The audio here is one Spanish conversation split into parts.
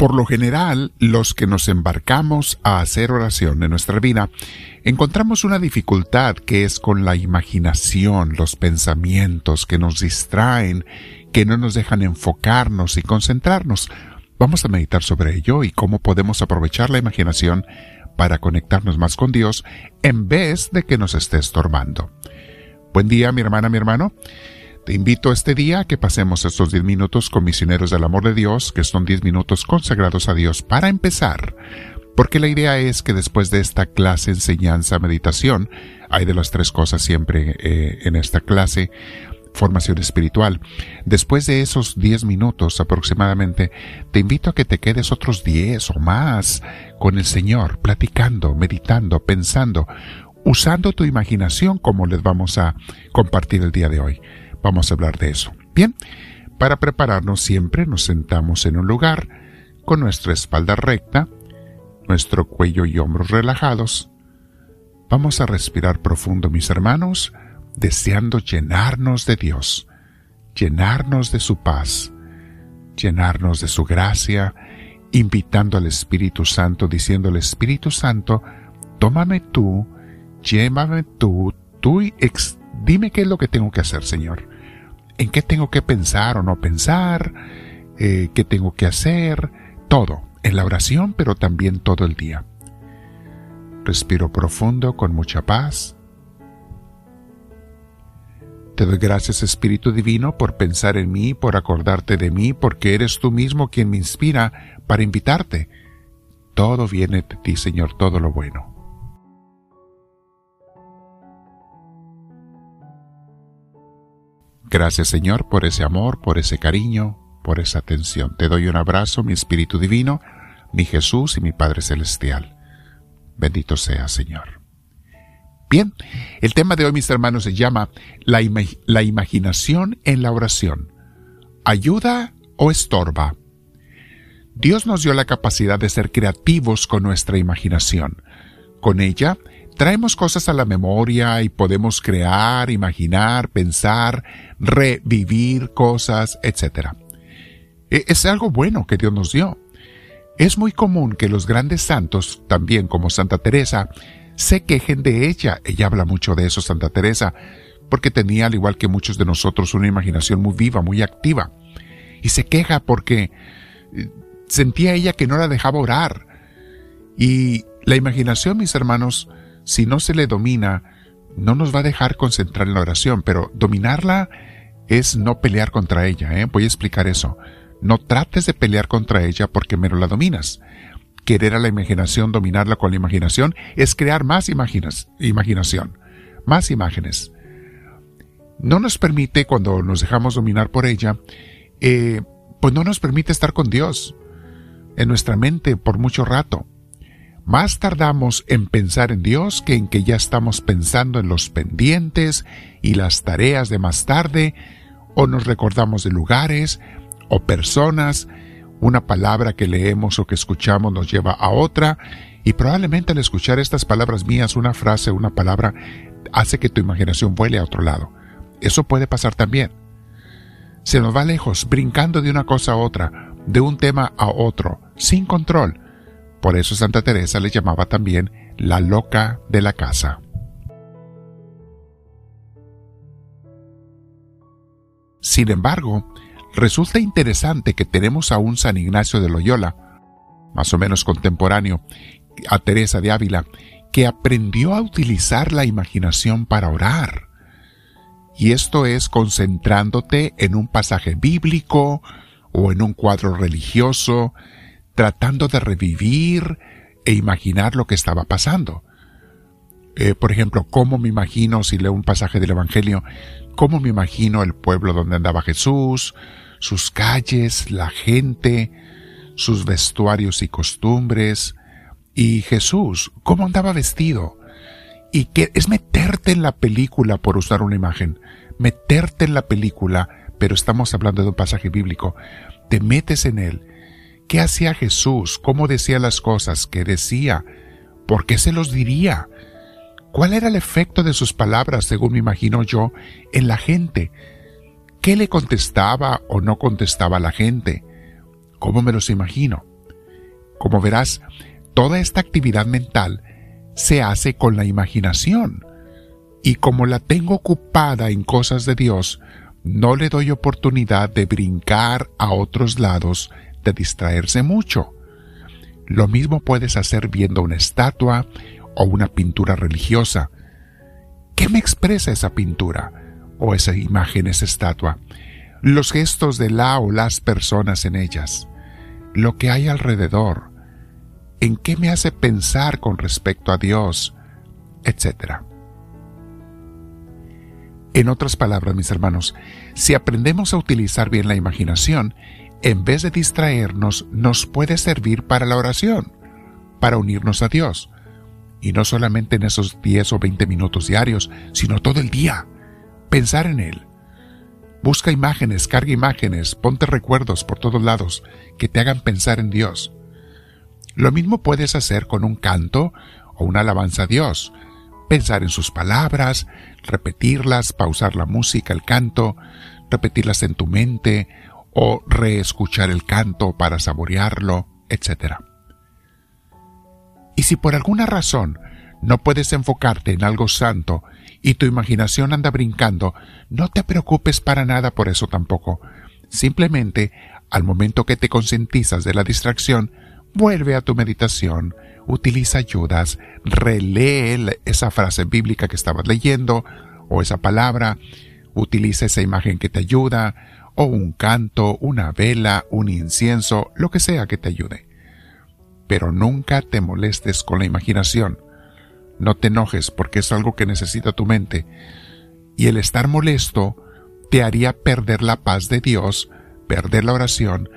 Por lo general, los que nos embarcamos a hacer oración en nuestra vida, encontramos una dificultad que es con la imaginación, los pensamientos que nos distraen, que no nos dejan enfocarnos y concentrarnos. Vamos a meditar sobre ello y cómo podemos aprovechar la imaginación para conectarnos más con Dios en vez de que nos esté estorbando. Buen día, mi hermana, mi hermano. Te invito este día a que pasemos estos 10 minutos con misioneros del amor de Dios, que son 10 minutos consagrados a Dios para empezar, porque la idea es que después de esta clase, enseñanza, meditación, hay de las tres cosas siempre eh, en esta clase, formación espiritual. Después de esos 10 minutos aproximadamente, te invito a que te quedes otros 10 o más con el Señor, platicando, meditando, pensando, usando tu imaginación como les vamos a compartir el día de hoy. Vamos a hablar de eso. Bien, para prepararnos siempre nos sentamos en un lugar con nuestra espalda recta, nuestro cuello y hombros relajados. Vamos a respirar profundo, mis hermanos, deseando llenarnos de Dios, llenarnos de su paz, llenarnos de su gracia, invitando al Espíritu Santo, diciendo al Espíritu Santo, tómame tú, llévame tú, tú y dime qué es lo que tengo que hacer, Señor en qué tengo que pensar o no pensar, eh, qué tengo que hacer, todo, en la oración, pero también todo el día. Respiro profundo con mucha paz. Te doy gracias Espíritu Divino por pensar en mí, por acordarte de mí, porque eres tú mismo quien me inspira para invitarte. Todo viene de ti, Señor, todo lo bueno. Gracias Señor por ese amor, por ese cariño, por esa atención. Te doy un abrazo, mi Espíritu Divino, mi Jesús y mi Padre Celestial. Bendito sea Señor. Bien, el tema de hoy, mis hermanos, se llama la, la imaginación en la oración. ¿Ayuda o estorba? Dios nos dio la capacidad de ser creativos con nuestra imaginación. Con ella traemos cosas a la memoria y podemos crear, imaginar, pensar, revivir cosas, etc. E, es algo bueno que Dios nos dio. Es muy común que los grandes santos, también como Santa Teresa, se quejen de ella. Ella habla mucho de eso, Santa Teresa, porque tenía, al igual que muchos de nosotros, una imaginación muy viva, muy activa. Y se queja porque eh, sentía ella que no la dejaba orar. Y la imaginación, mis hermanos, si no se le domina, no nos va a dejar concentrar en la oración, pero dominarla es no pelear contra ella. ¿eh? Voy a explicar eso. No trates de pelear contra ella porque menos la dominas. Querer a la imaginación, dominarla con la imaginación, es crear más imaginas, imaginación, más imágenes. No nos permite, cuando nos dejamos dominar por ella, eh, pues no nos permite estar con Dios en nuestra mente por mucho rato. Más tardamos en pensar en Dios que en que ya estamos pensando en los pendientes y las tareas de más tarde, o nos recordamos de lugares o personas, una palabra que leemos o que escuchamos nos lleva a otra, y probablemente al escuchar estas palabras mías, una frase, una palabra, hace que tu imaginación vuele a otro lado. Eso puede pasar también. Se nos va lejos, brincando de una cosa a otra, de un tema a otro, sin control, por eso Santa Teresa le llamaba también la loca de la casa. Sin embargo, resulta interesante que tenemos a un San Ignacio de Loyola, más o menos contemporáneo a Teresa de Ávila, que aprendió a utilizar la imaginación para orar. Y esto es concentrándote en un pasaje bíblico o en un cuadro religioso, tratando de revivir e imaginar lo que estaba pasando. Eh, por ejemplo, ¿cómo me imagino, si leo un pasaje del Evangelio, cómo me imagino el pueblo donde andaba Jesús, sus calles, la gente, sus vestuarios y costumbres, y Jesús, cómo andaba vestido? Y que es meterte en la película por usar una imagen, meterte en la película, pero estamos hablando de un pasaje bíblico, te metes en él ¿Qué hacía Jesús? ¿Cómo decía las cosas? ¿Qué decía? ¿Por qué se los diría? ¿Cuál era el efecto de sus palabras, según me imagino yo, en la gente? ¿Qué le contestaba o no contestaba la gente? ¿Cómo me los imagino? Como verás, toda esta actividad mental se hace con la imaginación. Y como la tengo ocupada en cosas de Dios, no le doy oportunidad de brincar a otros lados, de distraerse mucho. Lo mismo puedes hacer viendo una estatua o una pintura religiosa. ¿Qué me expresa esa pintura o esa imagen, esa estatua? Los gestos de la o las personas en ellas, lo que hay alrededor, en qué me hace pensar con respecto a Dios, etc. En otras palabras, mis hermanos, si aprendemos a utilizar bien la imaginación, en vez de distraernos, nos puede servir para la oración, para unirnos a Dios. Y no solamente en esos 10 o 20 minutos diarios, sino todo el día. Pensar en Él. Busca imágenes, carga imágenes, ponte recuerdos por todos lados que te hagan pensar en Dios. Lo mismo puedes hacer con un canto o una alabanza a Dios. Pensar en sus palabras, repetirlas, pausar la música, el canto, repetirlas en tu mente o reescuchar el canto para saborearlo, etc. Y si por alguna razón no puedes enfocarte en algo santo y tu imaginación anda brincando, no te preocupes para nada por eso tampoco. Simplemente, al momento que te concientizas de la distracción, vuelve a tu meditación, utiliza ayudas, relee esa frase bíblica que estabas leyendo o esa palabra, utiliza esa imagen que te ayuda, o un canto, una vela, un incienso, lo que sea que te ayude. Pero nunca te molestes con la imaginación. No te enojes porque es algo que necesita tu mente. Y el estar molesto te haría perder la paz de Dios, perder la oración,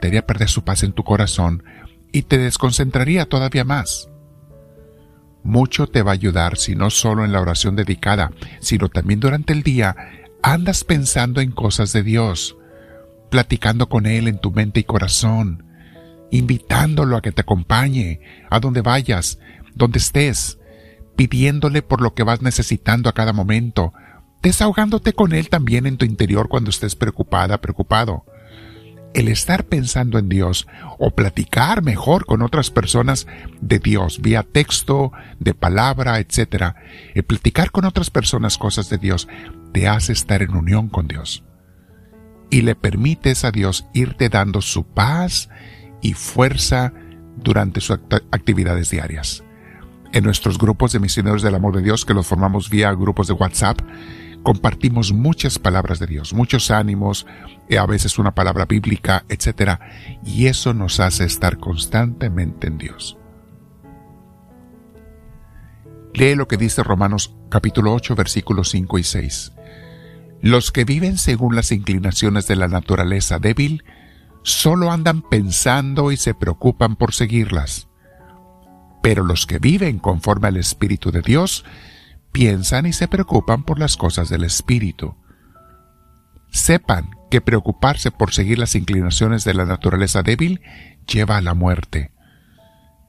te haría perder su paz en tu corazón y te desconcentraría todavía más. Mucho te va a ayudar si no solo en la oración dedicada, sino también durante el día andas pensando en cosas de Dios, platicando con Él en tu mente y corazón, invitándolo a que te acompañe a donde vayas, donde estés, pidiéndole por lo que vas necesitando a cada momento, desahogándote con Él también en tu interior cuando estés preocupada, preocupado. El estar pensando en Dios o platicar mejor con otras personas de Dios vía texto, de palabra, etc. El platicar con otras personas cosas de Dios te hace estar en unión con Dios. Y le permites a Dios irte dando su paz y fuerza durante sus actividades diarias. En nuestros grupos de misioneros del amor de Dios, que los formamos vía grupos de WhatsApp, compartimos muchas palabras de Dios, muchos ánimos, eh, a veces una palabra bíblica, etc. Y eso nos hace estar constantemente en Dios. Lee lo que dice Romanos capítulo 8 versículos 5 y 6. Los que viven según las inclinaciones de la naturaleza débil solo andan pensando y se preocupan por seguirlas. Pero los que viven conforme al Espíritu de Dios piensan y se preocupan por las cosas del Espíritu. Sepan que preocuparse por seguir las inclinaciones de la naturaleza débil lleva a la muerte.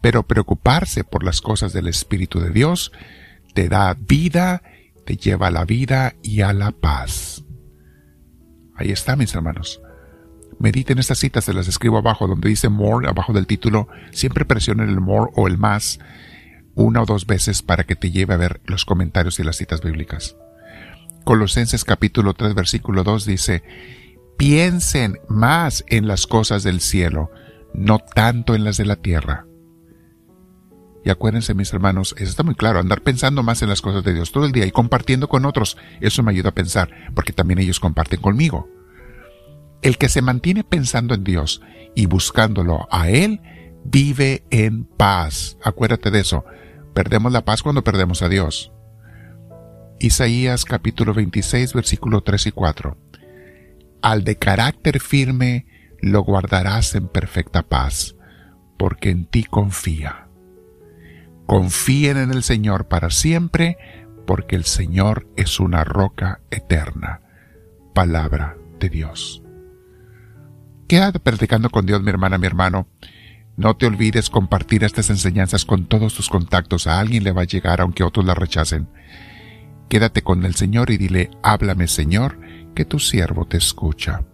Pero preocuparse por las cosas del Espíritu de Dios te da vida te lleva a la vida y a la paz. Ahí está, mis hermanos. Mediten estas citas, se las escribo abajo, donde dice more, abajo del título. Siempre presionen el more o el más una o dos veces para que te lleve a ver los comentarios y las citas bíblicas. Colosenses capítulo 3 versículo 2 dice, piensen más en las cosas del cielo, no tanto en las de la tierra y acuérdense, mis hermanos, eso está muy claro, andar pensando más en las cosas de Dios todo el día y compartiendo con otros, eso me ayuda a pensar, porque también ellos comparten conmigo. El que se mantiene pensando en Dios y buscándolo a Él, vive en paz. Acuérdate de eso. Perdemos la paz cuando perdemos a Dios. Isaías capítulo 26 versículo 3 y 4. Al de carácter firme lo guardarás en perfecta paz, porque en ti confía. Confíen en el Señor para siempre, porque el Señor es una roca eterna. Palabra de Dios. Quédate practicando con Dios, mi hermana, mi hermano. No te olvides compartir estas enseñanzas con todos tus contactos. A alguien le va a llegar aunque otros la rechacen. Quédate con el Señor y dile, háblame Señor, que tu siervo te escucha.